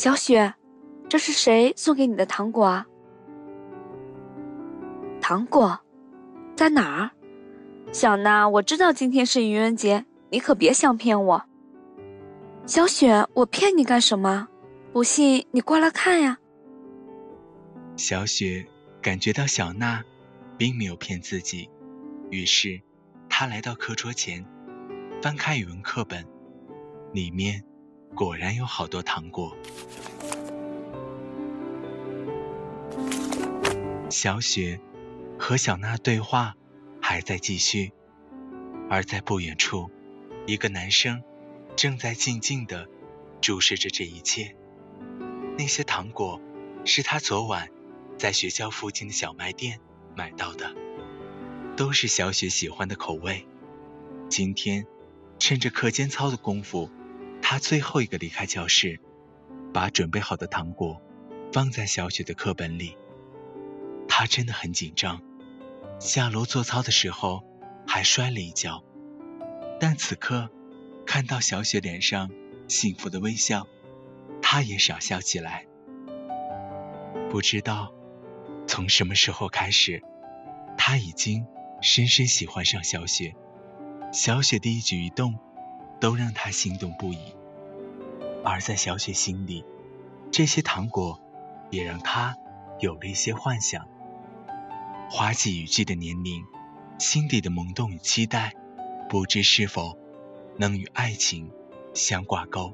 小雪，这是谁送给你的糖果啊？糖果在哪儿？小娜，我知道今天是愚人节，你可别想骗我。小雪，我骗你干什么？不信你过来看呀。小雪感觉到小娜并没有骗自己，于是她来到课桌前，翻开语文课本，里面果然有好多糖果。小雪和小娜对话还在继续，而在不远处，一个男生正在静静地注视着这一切。那些糖果是他昨晚在学校附近的小卖店买到的，都是小雪喜欢的口味。今天趁着课间操的功夫，他最后一个离开教室，把准备好的糖果放在小雪的课本里。他真的很紧张，下楼做操的时候还摔了一跤，但此刻看到小雪脸上幸福的微笑，他也傻笑起来。不知道从什么时候开始，他已经深深喜欢上小雪，小雪的一举一动都让他心动不已。而在小雪心里，这些糖果也让她有了一些幻想。花季雨季的年龄，心底的萌动与期待，不知是否能与爱情相挂钩。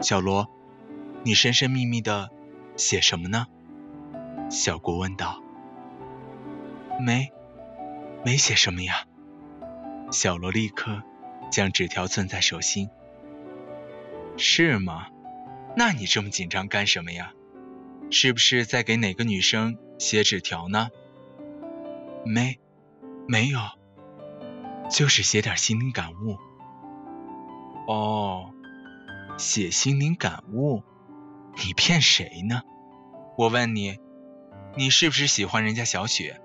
小罗，你神神秘秘的写什么呢？小郭问道。没，没写什么呀。小罗立刻将纸条攥在手心。是吗？那你这么紧张干什么呀？是不是在给哪个女生写纸条呢？没，没有，就是写点心灵感悟。哦，写心灵感悟？你骗谁呢？我问你，你是不是喜欢人家小雪？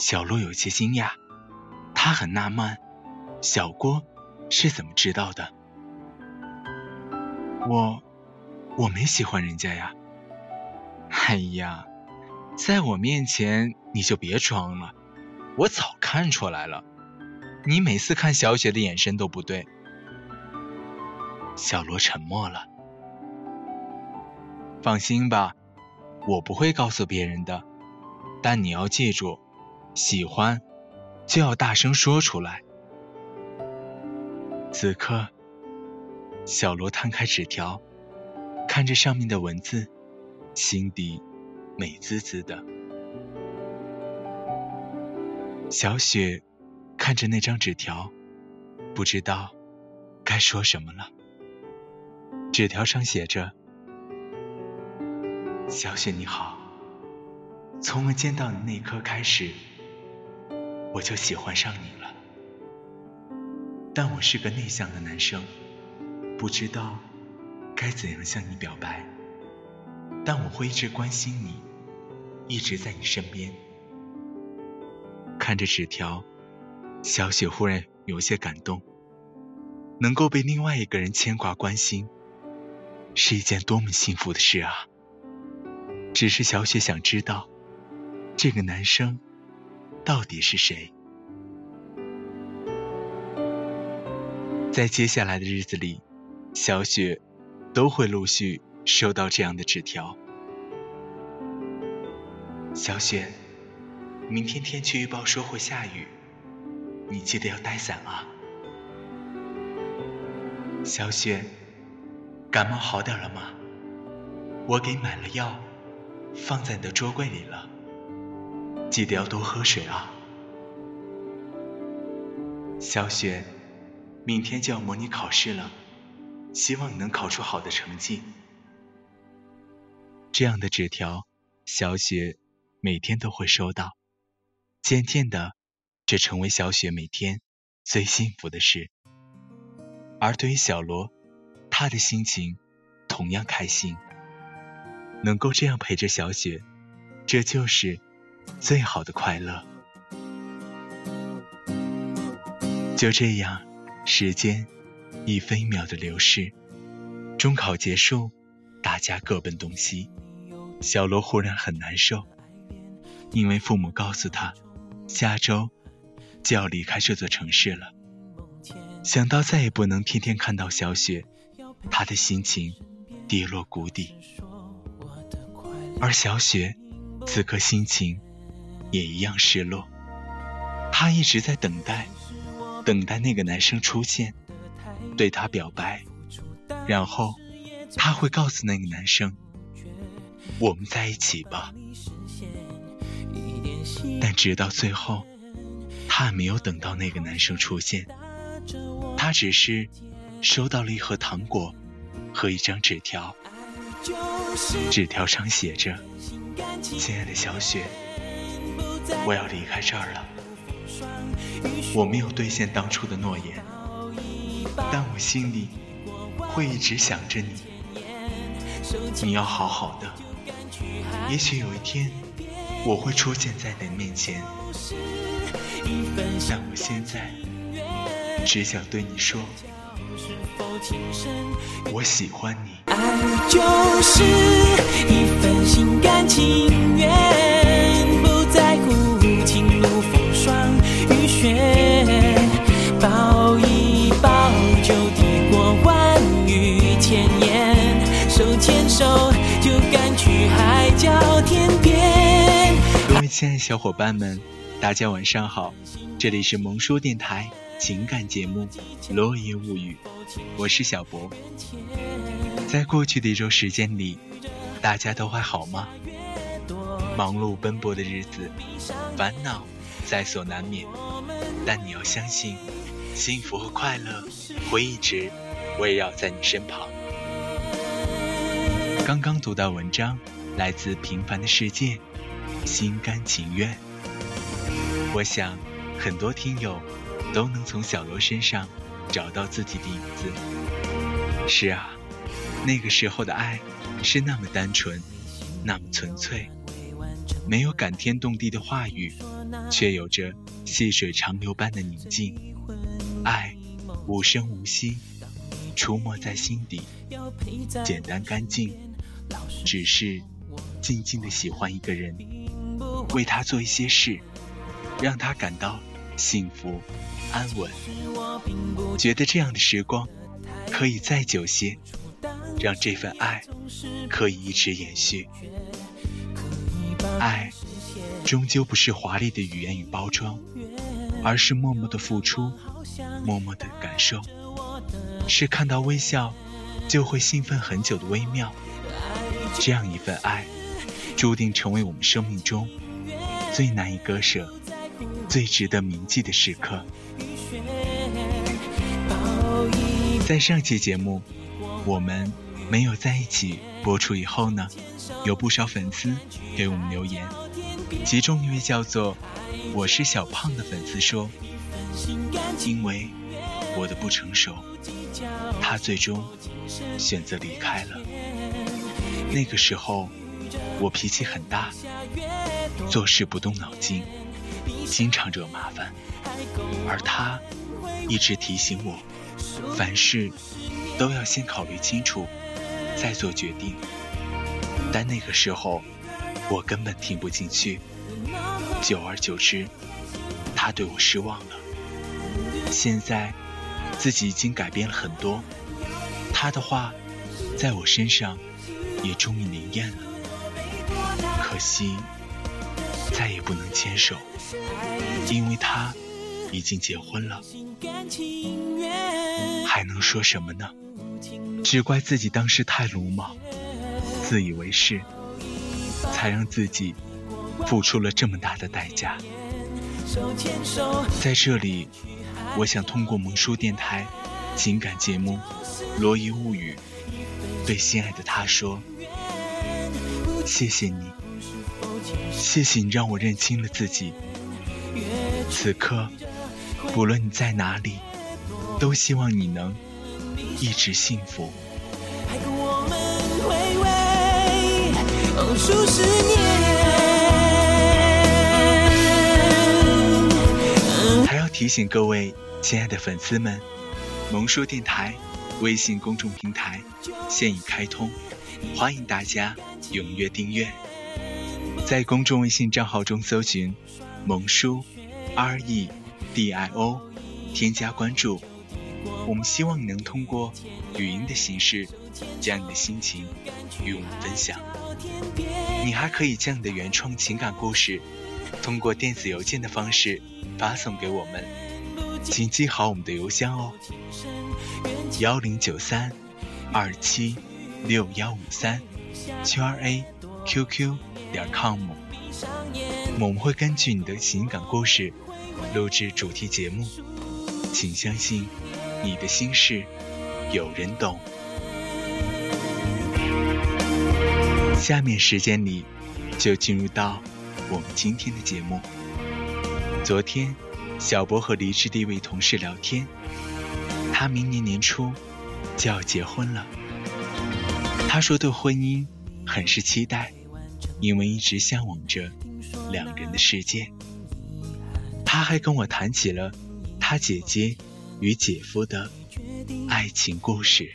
小鹿有些惊讶，他很纳闷，小郭是怎么知道的？我我没喜欢人家呀。哎呀，在我面前你就别装了，我早看出来了，你每次看小雪的眼神都不对。小罗沉默了。放心吧，我不会告诉别人的，但你要记住，喜欢就要大声说出来。此刻。小罗摊开纸条，看着上面的文字，心底美滋滋的。小雪看着那张纸条，不知道该说什么了。纸条上写着：“小雪你好，从我见到你那刻开始，我就喜欢上你了。但我是个内向的男生。”不知道该怎样向你表白，但我会一直关心你，一直在你身边。看着纸条，小雪忽然有些感动。能够被另外一个人牵挂关心，是一件多么幸福的事啊！只是小雪想知道，这个男生到底是谁？在接下来的日子里。小雪都会陆续收到这样的纸条。小雪，明天天气预报说会下雨，你记得要带伞啊。小雪，感冒好点了吗？我给买了药，放在你的桌柜里了。记得要多喝水啊。小雪，明天就要模拟考试了，希望你能考出好的成绩。这样的纸条，小雪每天都会收到。渐渐的，这成为小雪每天最幸福的事。而对于小罗，他的心情同样开心，能够这样陪着小雪，这就是最好的快乐。就这样，时间一分一秒的流逝，中考结束，大家各奔东西。小罗忽然很难受，因为父母告诉他，下周就要离开这座城市了。想到再也不能天天看到小雪，他的心情跌落谷底。而小雪此刻心情也一样失落，她一直在等待。等待那个男生出现，对他表白，然后她会告诉那个男生：“我们在一起吧。”但直到最后，他还没有等到那个男生出现，他只是收到了一盒糖果和一张纸条，纸条上写着：“亲爱的小雪，我要离开这儿了。”我没有兑现当初的诺言，但我心里会一直想着你。你要好好的，也许有一天我会出现在你面前。但我现在只想对你说，我喜欢你。爱就是一份心甘情愿，手就敢去海角天边。各位亲爱的小伙伴们，大家晚上好，这里是萌叔电台情感节目《落叶物语》，我是小博。在过去的一周时间里，大家都还好吗？忙碌奔波的日子，烦恼在所难免，但你要相信，幸福和快乐会一直围绕在你身旁。刚刚读到文章，来自平凡的世界，心甘情愿。我想，很多听友都能从小罗身上找到自己的影子。是啊。那个时候的爱是那么单纯，那么纯粹，没有感天动地的话语，却有着细水长流般的宁静。爱无声无息，出没在心底，简单干净，只是静静的喜欢一个人，为他做一些事，让他感到幸福安稳，觉得这样的时光可以再久些。让这份爱可以一直延续。爱终究不是华丽的语言与包装，而是默默的付出，默默的感受，是看到微笑就会兴奋很久的微妙。这样一份爱，注定成为我们生命中最难以割舍、最值得铭记的时刻。在上期节目，我们。没有在一起播出以后呢，有不少粉丝给我们留言，其中一位叫做“我是小胖”的粉丝说：“因为我的不成熟，他最终选择离开了。那个时候我脾气很大，做事不动脑筋，经常惹麻烦，而他一直提醒我，凡事都要先考虑清楚。”再做决定，但那个时候我根本听不进去。久而久之，他对我失望了。现在自己已经改变了很多，他的话在我身上也终于灵验了。可惜再也不能牵手，因为他已经结婚了。还能说什么呢？只怪自己当时太鲁莽、自以为是，才让自己付出了这么大的代价。在这里，我想通过萌叔电台情感节目《罗伊物语》，对心爱的他说：谢谢你，谢谢你让我认清了自己。此刻，不论你在哪里，都希望你能一直幸福。还要提醒各位亲爱的粉丝们，萌叔电台微信公众平台现已开通，欢迎大家踊跃订阅。在公众微信账号中搜寻“萌叔 R E D I O”，添加关注。我们希望你能通过语音的形式，将你的心情与我们分享。你还可以将你的原创情感故事，通过电子邮件的方式发送给我们，请记好我们的邮箱哦：幺零九三二七六幺五三 QRA QQ 点 com。我们会根据你的情感故事录制主题节目，请相信。你的心事有人懂。下面时间里就进入到我们今天的节目。昨天，小博和离职的一位同事聊天，他明年年初就要结婚了。他说对婚姻很是期待，因为一直向往着两人的世界。他还跟我谈起了他姐姐。与姐夫的爱情故事。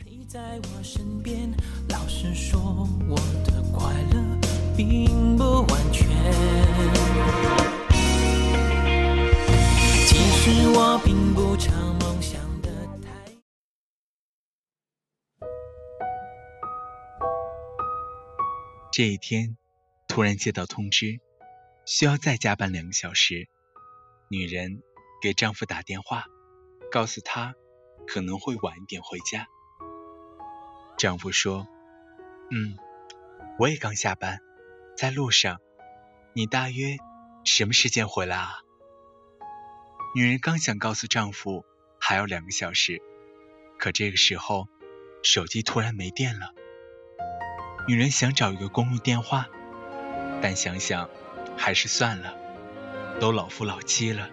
其实我并不常这一天，突然接到通知，需要再加班两个小时。女人给丈夫打电话。告诉他可能会晚一点回家。丈夫说：“嗯，我也刚下班，在路上。你大约什么时间回来啊？”女人刚想告诉丈夫还有两个小时，可这个时候手机突然没电了。女人想找一个公用电话，但想想还是算了，都老夫老妻了，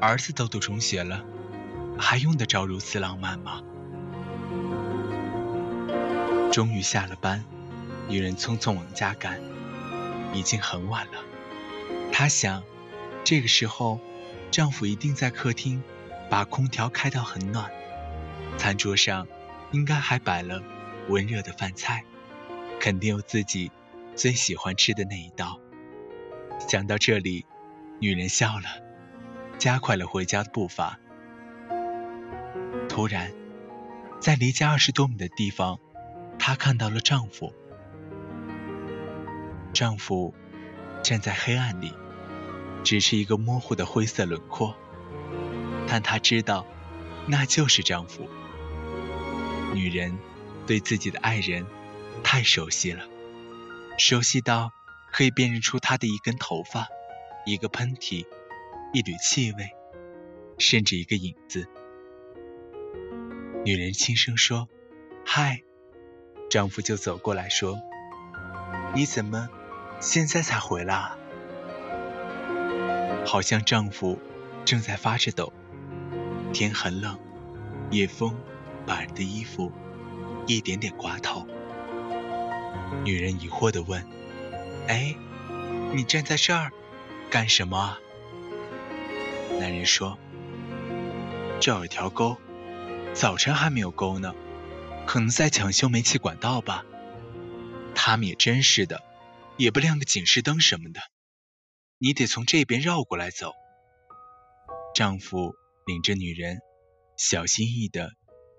儿子都读中学了。还用得着如此浪漫吗？终于下了班，女人匆匆往家赶，已经很晚了。她想，这个时候，丈夫一定在客厅，把空调开到很暖，餐桌上应该还摆了温热的饭菜，肯定有自己最喜欢吃的那一道。想到这里，女人笑了，加快了回家的步伐。突然，在离家二十多米的地方，她看到了丈夫。丈夫站在黑暗里，只是一个模糊的灰色轮廓，但她知道，那就是丈夫。女人对自己的爱人太熟悉了，熟悉到可以辨认出他的一根头发、一个喷嚏、一缕气味，甚至一个影子。女人轻声说：“嗨。”丈夫就走过来说：“你怎么现在才回来啊？”好像丈夫正在发着抖。天很冷，夜风把人的衣服一点点刮透。女人疑惑地问：“哎，你站在这儿干什么？”男人说：“这有条沟。”早晨还没有沟呢，可能在抢修煤气管道吧。他们也真是的，也不亮个警示灯什么的。你得从这边绕过来走。丈夫领着女人，小心翼翼地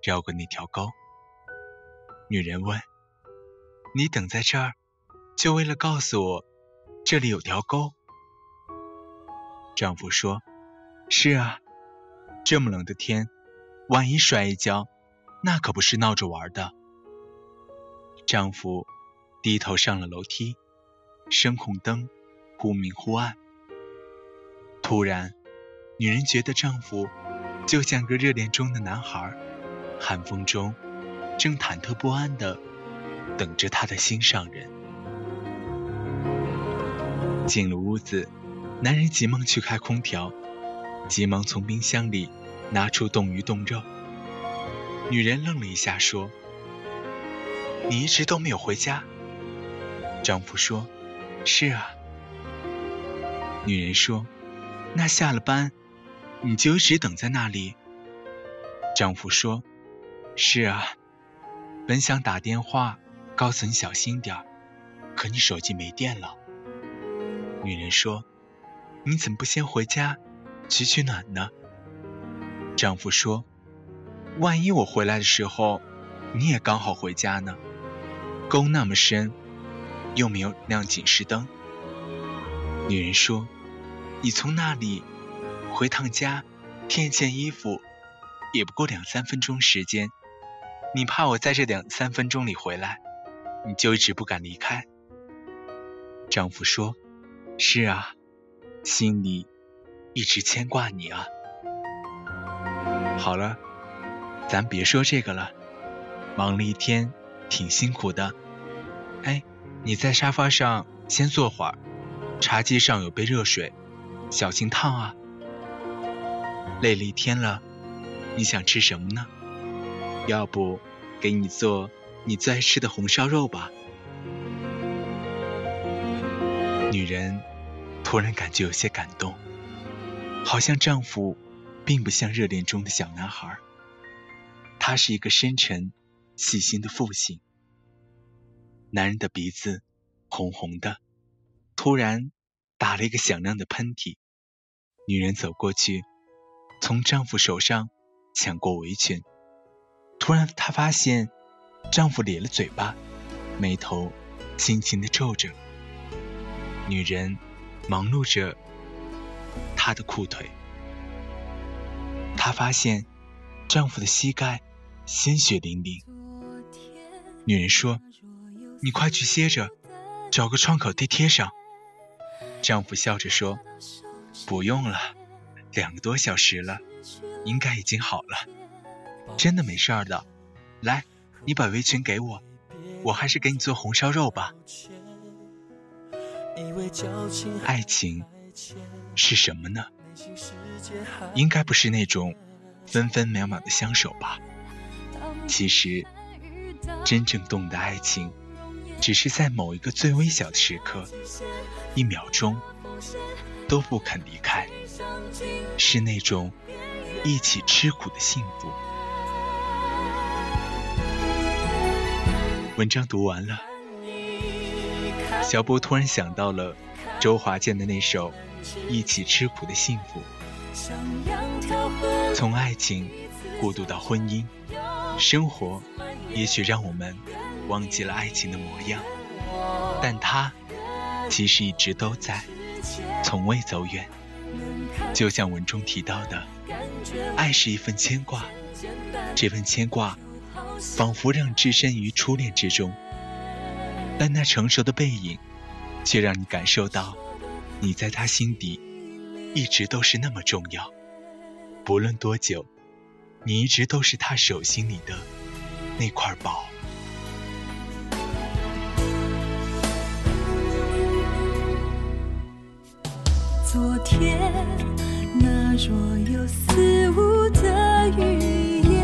绕过那条沟。女人问：“你等在这儿，就为了告诉我这里有条沟？”丈夫说：“是啊，这么冷的天。”万一摔一跤，那可不是闹着玩的。丈夫低头上了楼梯，声控灯忽明忽暗。突然，女人觉得丈夫就像个热恋中的男孩，寒风中正忐忑不安的等着他的心上人。进了屋子，男人急忙去开空调，急忙从冰箱里拿出冻鱼冻肉。女人愣了一下，说：“你一直都没有回家。”丈夫说：“是啊。”女人说：“那下了班，你就一直等在那里？”丈夫说：“是啊，本想打电话告诉你小心点儿，可你手机没电了。”女人说：“你怎么不先回家取取暖呢？”丈夫说：“万一我回来的时候，你也刚好回家呢？沟那么深，又没有亮警示灯。”女人说：“你从那里回趟家，添件衣服，也不过两三分钟时间。你怕我在这两三分钟里回来，你就一直不敢离开。”丈夫说。是啊，心里一直牵挂你啊。好了，咱别说这个了，忙了一天，挺辛苦的。哎，你在沙发上先坐会儿，茶几上有杯热水，小心烫啊。累了一天了，你想吃什么呢？要不给你做你最爱吃的红烧肉吧。女人突然感觉有些感动，好像丈夫并不像热恋中的小男孩，他是一个深沉、细心的父亲。男人的鼻子红红的，突然打了一个响亮的喷嚏。女人走过去，从丈夫手上抢过围裙。突然，她发现丈夫咧了嘴巴，眉头轻轻的皱着。女人忙碌着她的裤腿，她发现丈夫的膝盖鲜血淋淋。女人说：“你快去歇着，找个创口贴贴上。”丈夫笑着说：“不用了，两个多小时了，应该已经好了，真的没事儿的。来，你把围裙给我，我还是给你做红烧肉吧。”爱情是什么呢？应该不是那种分分秒秒的相守吧。其实，真正懂的爱情，只是在某一个最微小的时刻，一秒钟都不肯离开，是那种一起吃苦的幸福。文章读完了。小波突然想到了周华健的那首《一起吃苦的幸福》。从爱情过渡到婚姻，生活也许让我们忘记了爱情的模样，但它其实一直都在，从未走远。就像文中提到的，爱是一份牵挂，这份牵挂仿佛让置身于初恋之中。但那成熟的背影，却让你感受到，你在他心底一直都是那么重要。不论多久，你一直都是他手心里的那块宝。昨天那若有似无的语言，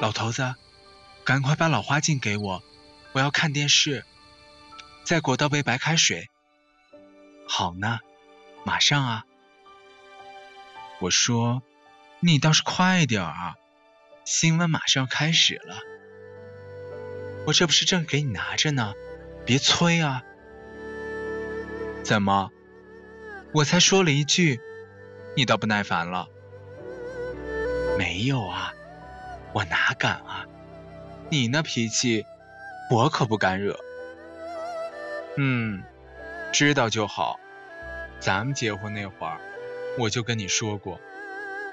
老头子，赶快把老花镜给我，我要看电视。再给我倒杯白开水。好呢，马上啊。我说，你倒是快点啊，新闻马上要开始了。我这不是正给你拿着呢，别催啊！怎么？我才说了一句，你倒不耐烦了？没有啊，我哪敢啊！你那脾气，我可不敢惹。嗯，知道就好。咱们结婚那会儿，我就跟你说过，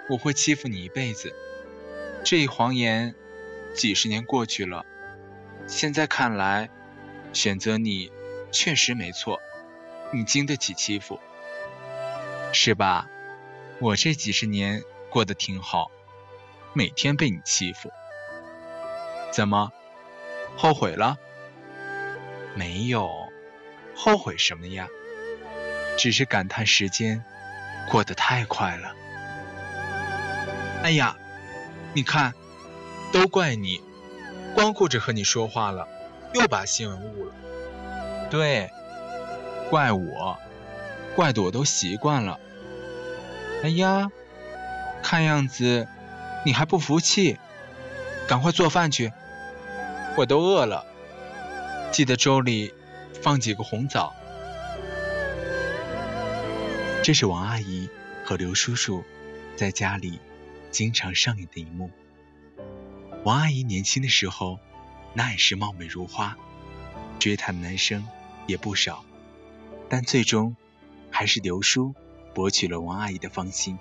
我会欺负你一辈子。这一谎言，几十年过去了，现在看来，选择你确实没错。你经得起欺负，是吧？我这几十年过得挺好，每天被你欺负。怎么，后悔了？没有，后悔什么呀？只是感叹时间过得太快了。哎呀，你看，都怪你，光顾着和你说话了，又把新闻误了。对，怪我，怪得我都习惯了。哎呀，看样子你还不服气，赶快做饭去，我都饿了。记得粥里放几个红枣。这是王阿姨和刘叔叔在家里经常上演的一幕。王阿姨年轻的时候，那也是貌美如花，追她的男生也不少，但最终还是刘叔博取了王阿姨的芳心。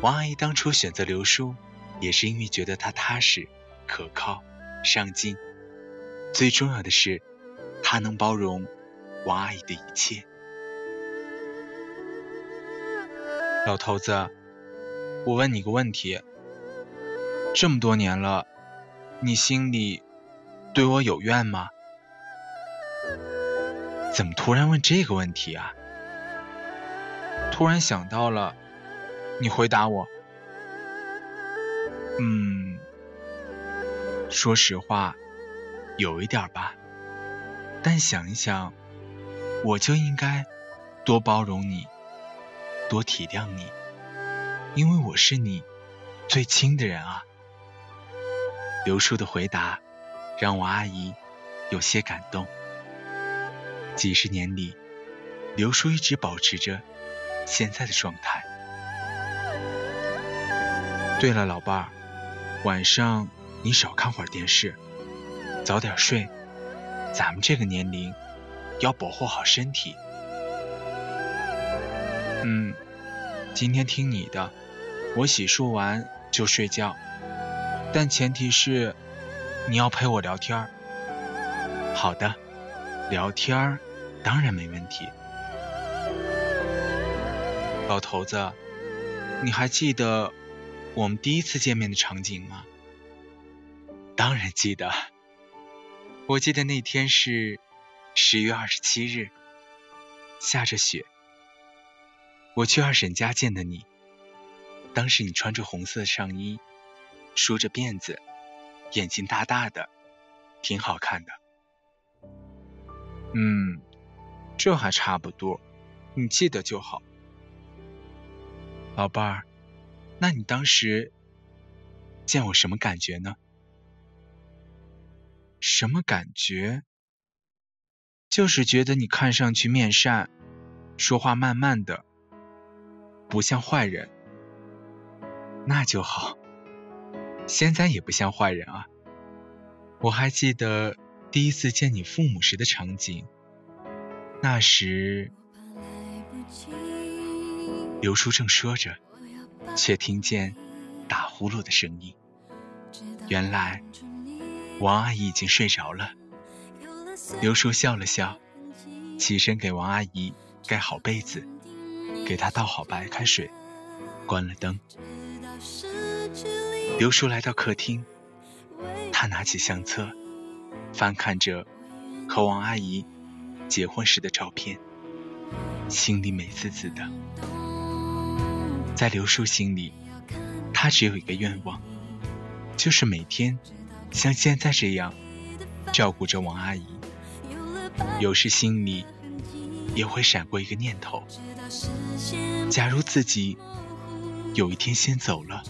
王阿姨当初选择刘叔，也是因为觉得他踏实、可靠、上进，最重要的是，他能包容王阿姨的一切。老头子，我问你个问题：这么多年了，你心里对我有怨吗？怎么突然问这个问题啊？突然想到了，你回答我。嗯，说实话，有一点吧。但想一想，我就应该多包容你。多体谅你，因为我是你最亲的人啊。刘叔的回答让我阿姨有些感动。几十年里，刘叔一直保持着现在的状态。对了，老伴儿，晚上你少看会儿电视，早点睡。咱们这个年龄要保护好身体。嗯，今天听你的，我洗漱完就睡觉，但前提是你要陪我聊天好的，聊天儿当然没问题。老头子，你还记得我们第一次见面的场景吗？当然记得，我记得那天是十月二十七日，下着雪。我去二婶家见的你，当时你穿着红色上衣，梳着辫子，眼睛大大的，挺好看的。嗯，这还差不多，你记得就好。老伴儿，那你当时见我什么感觉呢？什么感觉？就是觉得你看上去面善，说话慢慢的。不像坏人，那就好。现在也不像坏人啊。我还记得第一次见你父母时的场景，那时刘叔正说着，却听见打呼噜的声音。原来王阿姨已经睡着了。刘叔笑了笑，起身给王阿姨盖好被子。给她倒好白开水，关了灯。刘叔来到客厅，他拿起相册，翻看着和王阿姨结婚时的照片，心里美滋滋的。在刘叔心里，他只有一个愿望，就是每天像现在这样照顾着王阿姨。有时心里也会闪过一个念头。假如自己有一天先走了，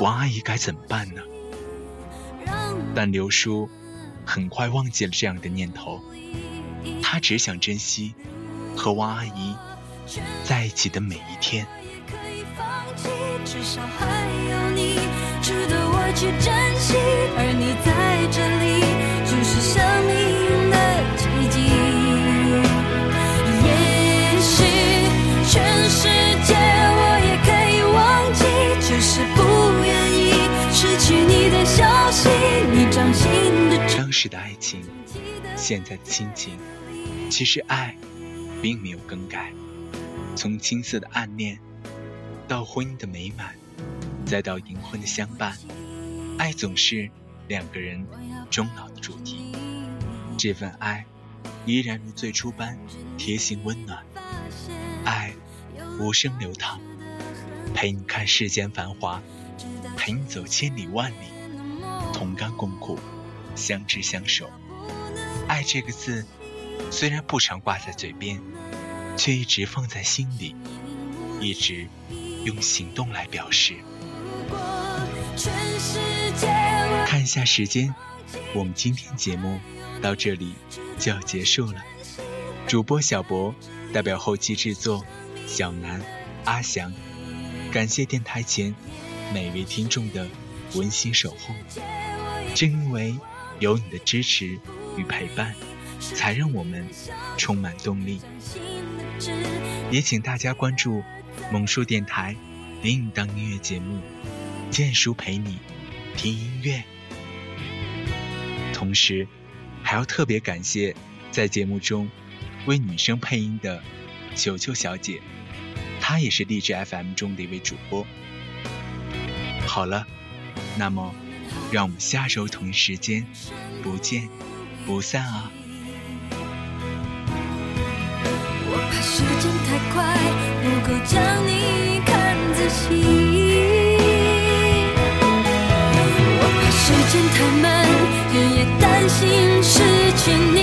王阿姨该怎么办呢？但刘叔很快忘记了这样的念头，他只想珍惜和王阿姨在一起的每一天。至少还有你，值得我去珍惜，而你在这里，就是生命的。心的当时的爱情，现在的亲情，其实爱并没有更改，从青涩的暗恋。到婚姻的美满，再到银婚的相伴，爱总是两个人终老的主题。这份爱依然如最初般贴心温暖，爱无声流淌，陪你看世间繁华，陪你走千里万里，同甘共苦，相知相守。爱这个字虽然不常挂在嘴边，却一直放在心里，一直。用行动来表示。看一下时间，我们今天节目到这里就要结束了。主播小博代表后期制作小南、阿翔，感谢电台前每位听众的温馨守候。正因为有你的支持与陪伴，才让我们充满动力。也请大家关注。萌叔电台另一档音乐节目《剑叔陪你听音乐》，同时还要特别感谢在节目中为女生配音的球球小姐，她也是励志 FM 中的一位主播。好了，那么让我们下周同一时间不见不散啊！时间太快，都将你看仔细，我怕时间太慢，日夜担心失去你。